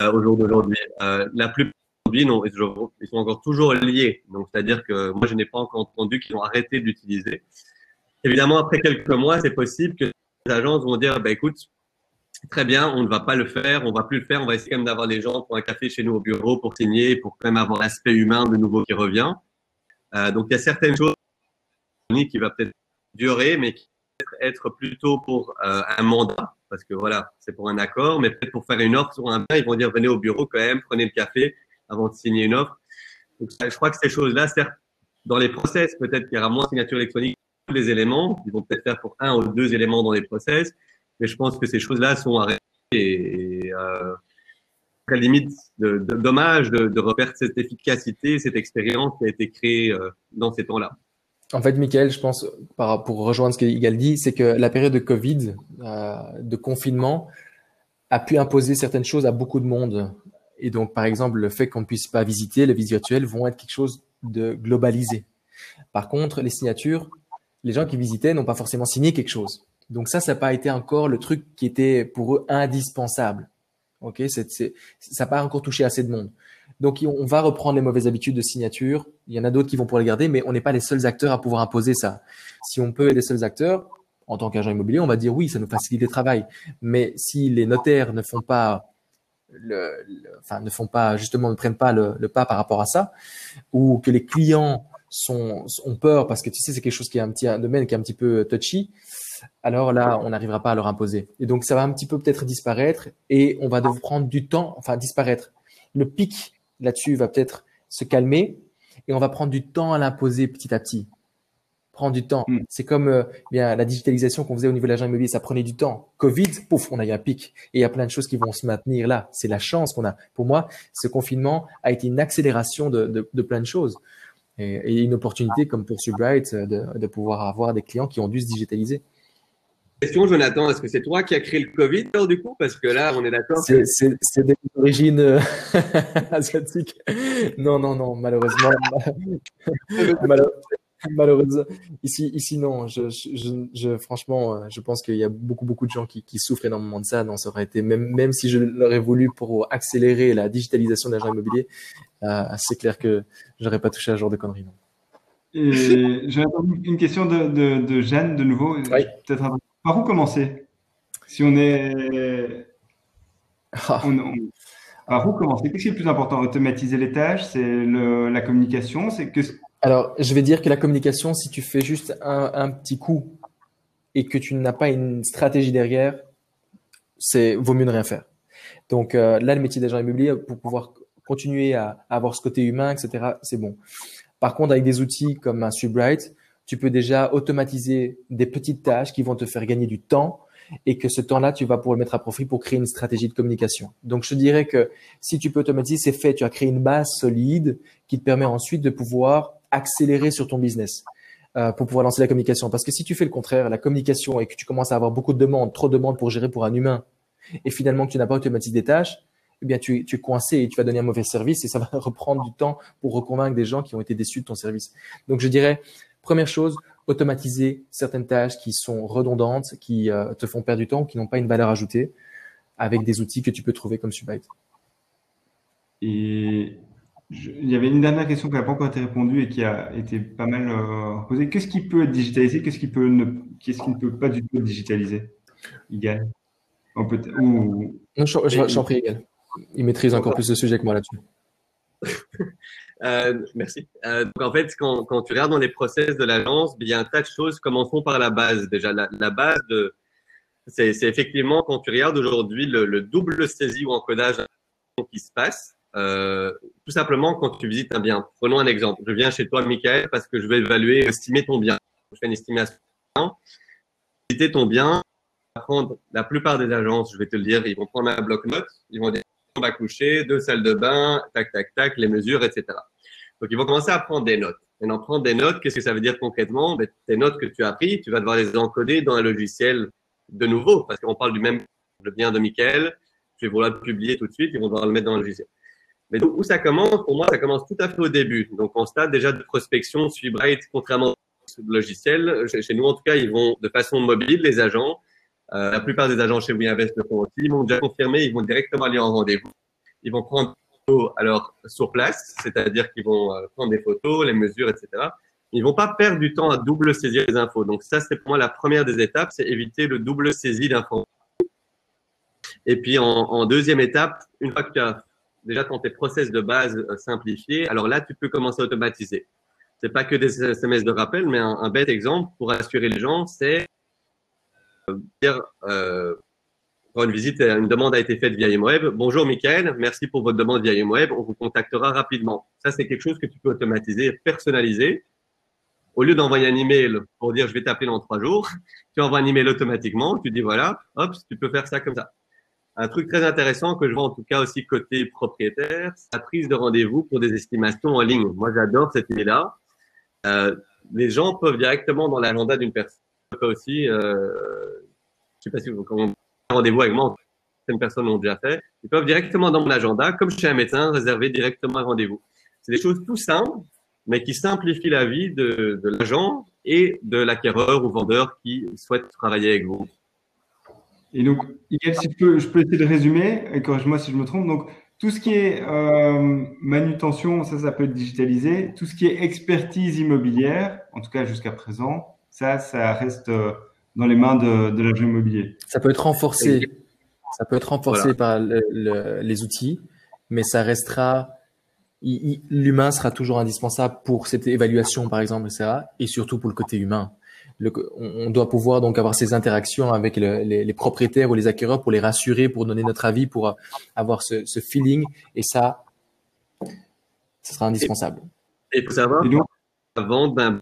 euh, au jour d'aujourd'hui. Euh, la plupart non, ils sont encore toujours liés. Donc, c'est-à-dire que moi, je n'ai pas encore entendu qu'ils ont arrêté d'utiliser. Évidemment, après quelques mois, c'est possible que les agences vont dire, bah, écoute, très bien, on ne va pas le faire, on va plus le faire, on va essayer quand même d'avoir des gens pour un café chez nous au bureau pour signer, pour quand même avoir l'aspect humain de nouveau qui revient. Euh, donc il y a certaines choses qui va peut-être durer, mais qui va être plutôt pour euh, un mandat, parce que voilà, c'est pour un accord, mais peut-être pour faire une offre sur un bien, ils vont dire venez au bureau quand même, prenez le café avant de signer une offre. Donc je crois que ces choses-là, certes, dans les process, peut-être qu'il y aura moins de signature électronique tous les éléments, ils vont peut-être faire pour un ou deux éléments dans les process, mais je pense que ces choses-là sont arrêtées et, euh, à la limite, de, de, dommage de, de cette efficacité, cette expérience qui a été créée euh, dans ces temps-là. En fait, Michael, je pense, pour rejoindre ce qu'Igal dit, c'est que la période de Covid, euh, de confinement, a pu imposer certaines choses à beaucoup de monde. Et donc, par exemple, le fait qu'on ne puisse pas visiter, les visites virtuelles vont être quelque chose de globalisé. Par contre, les signatures, les gens qui visitaient n'ont pas forcément signé quelque chose. Donc ça, ça n'a pas été encore le truc qui était pour eux indispensable. Ok, c'est, ça n'a pas encore touché assez de monde. Donc on va reprendre les mauvaises habitudes de signature. Il y en a d'autres qui vont pouvoir les garder, mais on n'est pas les seuls acteurs à pouvoir imposer ça. Si on peut être les seuls acteurs, en tant qu'agent immobilier, on va dire oui, ça nous facilite le travail. Mais si les notaires ne font pas le, enfin ne font pas justement ne prennent pas le, pas par rapport à ça, ou que les clients sont ont peur parce que tu sais c'est quelque chose qui est un petit un domaine qui est un petit peu touchy, alors là, on n'arrivera pas à leur imposer. Et donc, ça va un petit peu peut-être disparaître et on va devoir prendre du temps, enfin disparaître. Le pic là-dessus va peut-être se calmer et on va prendre du temps à l'imposer petit à petit. Prendre du temps. Mm. C'est comme euh, bien la digitalisation qu'on faisait au niveau de l'agent immobilier, ça prenait du temps. Covid, pouf, on a eu un pic. Et il y a plein de choses qui vont se maintenir là. C'est la chance qu'on a. Pour moi, ce confinement a été une accélération de, plein de choses. Et, une opportunité comme pour Subright de, de pouvoir avoir des clients qui ont dû se digitaliser question, Jonathan. Est-ce que c'est toi qui as créé le Covid, alors, du coup? Parce que là, on est d'accord. C'est des origines euh, asiatiques. Non, non, non, malheureusement. malheureusement. Ici, ici, non. Je, je, je franchement, euh, je pense qu'il y a beaucoup, beaucoup de gens qui, qui, souffrent énormément de ça. Non, ça aurait été, même, même si je l'aurais voulu pour accélérer la digitalisation de l'agent immobilier, euh, c'est clair que j'aurais pas touché à ce genre de conneries. Non. Et j'ai une question de, de, de, Jeanne de nouveau. Oui. Peut-être un par où commencer? Si on est. Ah. par où commencer? Qu'est-ce qui est le plus important? Automatiser les tâches C'est la communication C'est que. Alors, je vais dire que la communication, si tu fais juste un, petit coup et que tu n'as pas une stratégie derrière, c'est vaut mieux ne rien faire. Donc euh, là, le métier d'agent immobilier, pour pouvoir continuer à, à, avoir ce côté humain, etc., c'est bon. Par contre, avec des outils comme un Subright, tu peux déjà automatiser des petites tâches qui vont te faire gagner du temps et que ce temps-là, tu vas pouvoir le mettre à profit pour créer une stratégie de communication. Donc, je dirais que si tu peux automatiser, c'est fait. Tu as créé une base solide qui te permet ensuite de pouvoir accélérer sur ton business euh, pour pouvoir lancer la communication. Parce que si tu fais le contraire, la communication et que tu commences à avoir beaucoup de demandes, trop de demandes pour gérer pour un humain, et finalement que tu n'as pas automatisé des tâches, eh bien, tu, tu es coincé et tu vas donner un mauvais service et ça va reprendre du temps pour reconvaincre des gens qui ont été déçus de ton service. Donc, je dirais, Première chose, automatiser certaines tâches qui sont redondantes, qui euh, te font perdre du temps, qui n'ont pas une valeur ajoutée, avec des outils que tu peux trouver comme Subite. Et il y avait une dernière question qui n'a pas encore été répondue et qui a été pas mal euh, posée. Qu'est-ce qui peut être digitalisé? Qu'est-ce qui, peut ne, qu'est-ce qui ne peut pas du tout être digitalisé? Igal peut ou... Non, j'en prie, Igal. Il maîtrise encore plus le sujet que moi là-dessus. euh, merci. Euh, donc en fait, quand, quand, tu regardes dans les process de l'agence, il y a un tas de choses. Commençons par la base. Déjà, la, la base de, c'est, effectivement quand tu regardes aujourd'hui le, le, double saisie ou encodage qui se passe. Euh, tout simplement quand tu visites un bien. Prenons un exemple. Je viens chez toi, Michael, parce que je vais évaluer, estimer ton bien. Je fais une estimation. Visiter ton bien, prendre la plupart des agences, je vais te le dire, ils vont prendre un bloc-notes, ils vont dire on va coucher, deux salles de bain, tac, tac, tac, les mesures, etc. Donc, ils vont commencer à prendre des notes. Et en prendre des notes, qu'est-ce que ça veut dire concrètement? Ben, Tes notes que tu as prises, tu vas devoir les encoder dans un logiciel de nouveau, parce qu'on parle du même le bien de Michael. Je vais vouloir le publier tout de suite, ils vont devoir le mettre dans le logiciel. Mais où ça commence? Pour moi, ça commence tout à fait au début. Donc, on stade déjà de prospection, Bright, contrairement au logiciel, chez nous en tout cas, ils vont de façon mobile, les agents. Euh, la plupart des agents chez WeInvest le font aussi. Ils vont déjà confirmer, ils vont directement aller en rendez-vous. Ils vont prendre alors sur place, c'est-à-dire qu'ils vont euh, prendre des photos, les mesures, etc. Ils vont pas perdre du temps à double saisir les infos. Donc ça, c'est pour moi la première des étapes, c'est éviter le double saisie d'infos. Et puis en, deuxième étape, une fois que tu as déjà quand tes process de base euh, simplifiés, alors là, tu peux commencer à automatiser. C'est pas que des SMS de rappel, mais un, un bête exemple pour assurer les gens, c'est euh, dire une visite, une demande a été faite via IMWeb. Bonjour Michael, merci pour votre demande via IMWeb. On vous contactera rapidement. Ça, c'est quelque chose que tu peux automatiser, personnaliser. Au lieu d'envoyer un email pour dire je vais t'appeler dans trois jours, tu envoies un email automatiquement. Tu dis voilà, hop, tu peux faire ça comme ça. Un truc très intéressant que je vois en tout cas aussi côté propriétaire, c'est la prise de rendez-vous pour des estimations en ligne. Moi, j'adore cette idée-là. Euh, les gens peuvent directement dans l'agenda d'une personne aussi, euh, je sais pas si vous quand rendez-vous avec moi, certaines personnes l'ont déjà fait, ils peuvent directement dans mon agenda, comme chez un médecin, réserver directement un rendez-vous. C'est des choses tout simples, mais qui simplifient la vie de, l'agent et de l'acquéreur ou vendeur qui souhaite travailler avec vous. Et donc, si je peux, je peux essayer de résumer, et corrige-moi si je me trompe. Donc, tout ce qui est euh, manutention, ça, ça peut être digitalisé. Tout ce qui est expertise immobilière, en tout cas jusqu'à présent, ça, ça reste euh, dans les mains de, de l'agent immobilier. Ça peut être renforcé. Ça peut être renforcé par les outils, mais ça restera. L'humain sera toujours indispensable pour cette évaluation, par exemple, etc. Et surtout pour le côté humain on, doit pouvoir donc avoir ces interactions avec les, propriétaires ou les acquéreurs pour les rassurer, pour donner notre avis, pour avoir ce, feeling. Et ça, ce sera indispensable. Et, pour savoir, avant d'un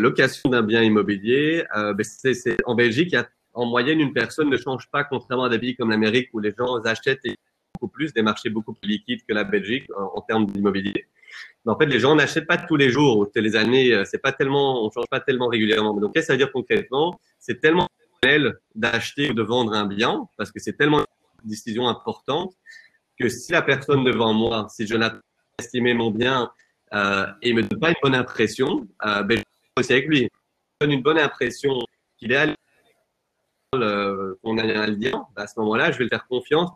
location d'un bien immobilier, euh, ben, c'est, en Belgique, en moyenne, une personne ne change pas, contrairement à des pays comme l'Amérique où les gens achètent beaucoup plus, des marchés beaucoup plus liquides que la Belgique en termes d'immobilier. Mais en fait, les gens n'achètent pas tous les jours. Les années, euh, c'est pas tellement, on change pas tellement régulièrement. Donc, qu'est-ce que ça veut dire concrètement? C'est tellement d'acheter ou de vendre un bien parce que c'est tellement une décision importante que si la personne devant moi, si je n'ai pas estimé mon bien euh, et me donne pas une bonne impression, euh, ben, aussi avec lui. Je donne une bonne impression qu'il est à qu'on a un lien. À ce moment-là, je vais le faire confiance.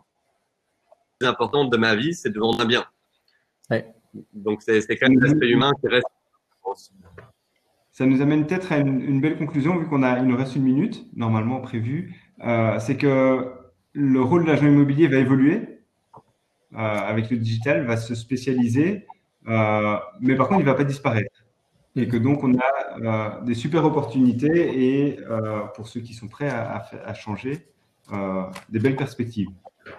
La plus importante de ma vie, c'est de vendre un bien. Ouais. Donc, c'est quand même l'aspect humain qui reste. Ça nous amène peut-être à une, belle conclusion, vu qu'on a, il nous reste une minute, normalement prévue. Euh, c'est que le rôle de l'agent immobilier va évoluer euh, avec le digital, va se spécialiser, euh, mais par contre, il ne va pas disparaître. Et que donc, on a des super opportunités et pour ceux qui sont prêts à, à changer, des belles perspectives.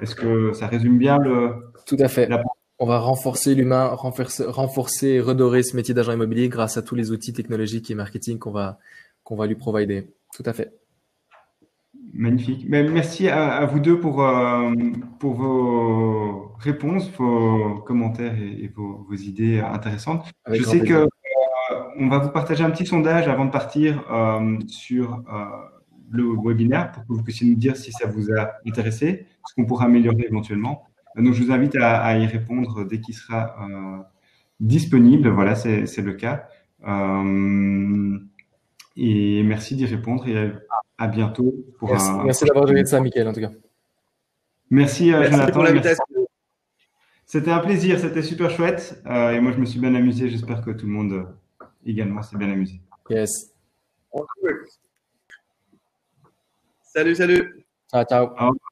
Est-ce que ça résume bien le. Tout à fait. La on va renforcer l'humain, renforcer, renforcer, redorer ce métier d'agent immobilier grâce à tous les outils technologiques et marketing qu'on va, qu'on va lui provider. Tout à fait. Magnifique. Merci à, vous deux pour, euh, pour vos réponses, vos commentaires et, vos, idées intéressantes. Je sais qu'on euh, va vous partager un petit sondage avant de partir euh, sur le webinaire pour que vous puissiez nous dire si ça vous a intéressé, ce qu'on pourra améliorer éventuellement. Donc, je vous invite à, y répondre dès qu'il sera euh, disponible. Voilà, c'est le cas. Euh, et merci d'y répondre et à, bientôt. Pour merci, d'avoir donné de ça, Michael, en tout cas. Merci, euh, Jonathan. Pour l'invitation. C'était un plaisir, c'était super chouette. Euh, et moi, je me suis bien amusé. J'espère que tout le monde euh, également s'est bien amusé. Yes. Salut, salut. Ciao, ciao. Au revoir.